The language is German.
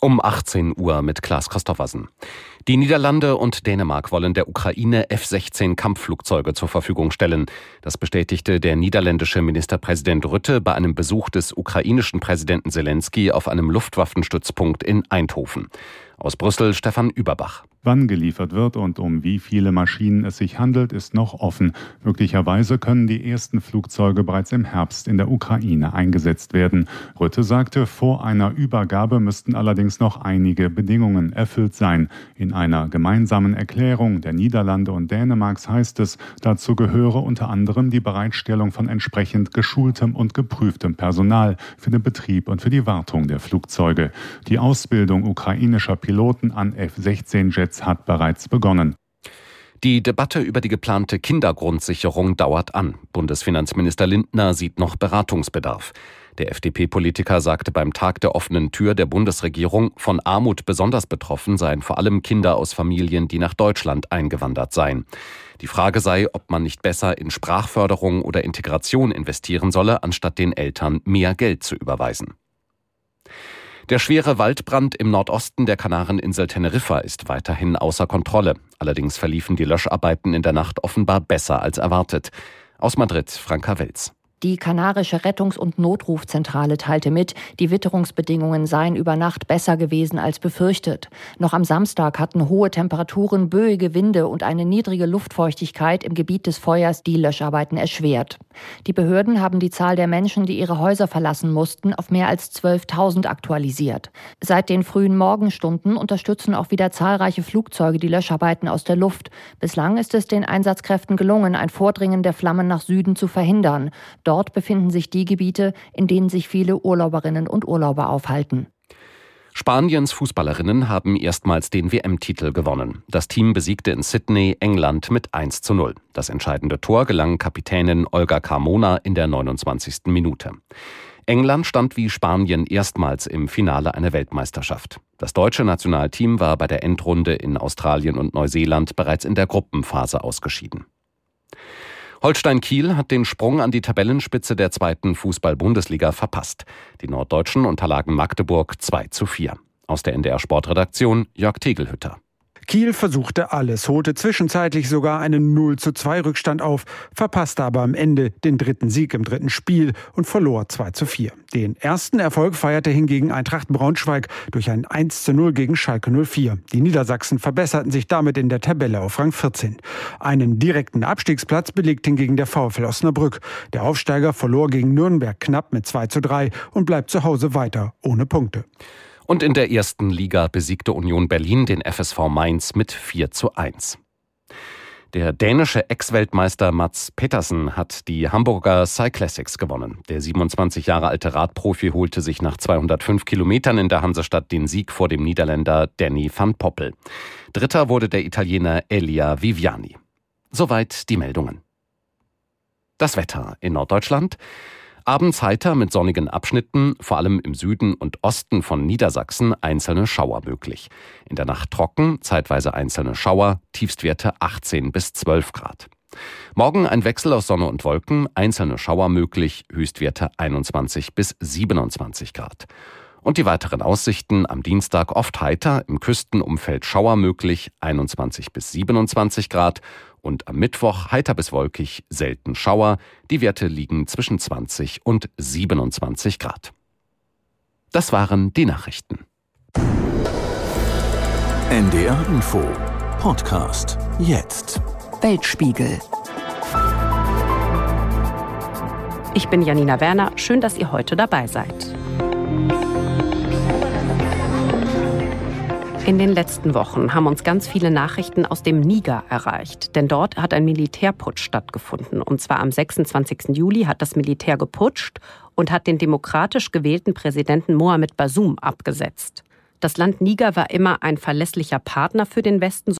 Um 18 Uhr mit Klaas Christoffersen. Die Niederlande und Dänemark wollen der Ukraine F-16 Kampfflugzeuge zur Verfügung stellen. Das bestätigte der niederländische Ministerpräsident Rütte bei einem Besuch des ukrainischen Präsidenten Zelensky auf einem Luftwaffenstützpunkt in Eindhoven. Aus Brüssel Stefan Überbach. Wann geliefert wird und um wie viele Maschinen es sich handelt, ist noch offen. Möglicherweise können die ersten Flugzeuge bereits im Herbst in der Ukraine eingesetzt werden. Rütte sagte, vor einer Übergabe müssten allerdings noch einige Bedingungen erfüllt sein. In einer gemeinsamen Erklärung der Niederlande und Dänemarks heißt es, dazu gehöre unter anderem die Bereitstellung von entsprechend geschultem und geprüftem Personal für den Betrieb und für die Wartung der Flugzeuge. Die Ausbildung ukrainischer Piloten an F-16-Jets hat bereits begonnen. Die Debatte über die geplante Kindergrundsicherung dauert an. Bundesfinanzminister Lindner sieht noch Beratungsbedarf. Der FDP-Politiker sagte beim Tag der offenen Tür der Bundesregierung, von Armut besonders betroffen seien vor allem Kinder aus Familien, die nach Deutschland eingewandert seien. Die Frage sei, ob man nicht besser in Sprachförderung oder Integration investieren solle, anstatt den Eltern mehr Geld zu überweisen. Der schwere Waldbrand im Nordosten der Kanareninsel Teneriffa ist weiterhin außer Kontrolle. Allerdings verliefen die Löscharbeiten in der Nacht offenbar besser als erwartet. Aus Madrid, Franka Welz. Die kanarische Rettungs- und Notrufzentrale teilte mit, die Witterungsbedingungen seien über Nacht besser gewesen als befürchtet. Noch am Samstag hatten hohe Temperaturen, böige Winde und eine niedrige Luftfeuchtigkeit im Gebiet des Feuers die Löscharbeiten erschwert. Die Behörden haben die Zahl der Menschen, die ihre Häuser verlassen mussten, auf mehr als 12.000 aktualisiert. Seit den frühen Morgenstunden unterstützen auch wieder zahlreiche Flugzeuge die Löscharbeiten aus der Luft. Bislang ist es den Einsatzkräften gelungen, ein Vordringen der Flammen nach Süden zu verhindern. Dort befinden sich die Gebiete, in denen sich viele Urlauberinnen und Urlauber aufhalten. Spaniens Fußballerinnen haben erstmals den WM-Titel gewonnen. Das Team besiegte in Sydney England mit 1 zu 0. Das entscheidende Tor gelang Kapitänin Olga Carmona in der 29. Minute. England stand wie Spanien erstmals im Finale einer Weltmeisterschaft. Das deutsche Nationalteam war bei der Endrunde in Australien und Neuseeland bereits in der Gruppenphase ausgeschieden. Holstein Kiel hat den Sprung an die Tabellenspitze der zweiten Fußball-Bundesliga verpasst. Die Norddeutschen unterlagen Magdeburg 2 zu 4. Aus der NDR Sportredaktion Jörg Tegelhütter. Kiel versuchte alles, holte zwischenzeitlich sogar einen 0 zu 2 Rückstand auf, verpasste aber am Ende den dritten Sieg im dritten Spiel und verlor 2 zu 4. Den ersten Erfolg feierte hingegen Eintracht Braunschweig durch ein 1 zu 0 gegen Schalke 04. Die Niedersachsen verbesserten sich damit in der Tabelle auf Rang 14. Einen direkten Abstiegsplatz belegt hingegen der VfL Osnabrück. Der Aufsteiger verlor gegen Nürnberg knapp mit 2 zu 3 und bleibt zu Hause weiter ohne Punkte. Und in der ersten Liga besiegte Union Berlin den FSV Mainz mit 4 zu 1. Der dänische Ex-Weltmeister Mats Petersen hat die Hamburger Cyclassics gewonnen. Der 27 Jahre alte Radprofi holte sich nach 205 Kilometern in der Hansestadt den Sieg vor dem Niederländer Danny van Poppel. Dritter wurde der Italiener Elia Viviani. Soweit die Meldungen. Das Wetter in Norddeutschland. Abends heiter mit sonnigen Abschnitten, vor allem im Süden und Osten von Niedersachsen einzelne Schauer möglich. In der Nacht trocken, zeitweise einzelne Schauer, Tiefstwerte 18 bis 12 Grad. Morgen ein Wechsel aus Sonne und Wolken, einzelne Schauer möglich, Höchstwerte 21 bis 27 Grad. Und die weiteren Aussichten am Dienstag oft heiter, im Küstenumfeld Schauer möglich, 21 bis 27 Grad und am Mittwoch heiter bis wolkig, selten Schauer. Die Werte liegen zwischen 20 und 27 Grad. Das waren die Nachrichten. NDR Info Podcast jetzt. Weltspiegel. Ich bin Janina Werner. Schön, dass ihr heute dabei seid. In den letzten Wochen haben uns ganz viele Nachrichten aus dem Niger erreicht. Denn dort hat ein Militärputsch stattgefunden. Und zwar am 26. Juli hat das Militär geputscht und hat den demokratisch gewählten Präsidenten Mohamed Bazoum abgesetzt. Das Land Niger war immer ein verlässlicher Partner für den Westen,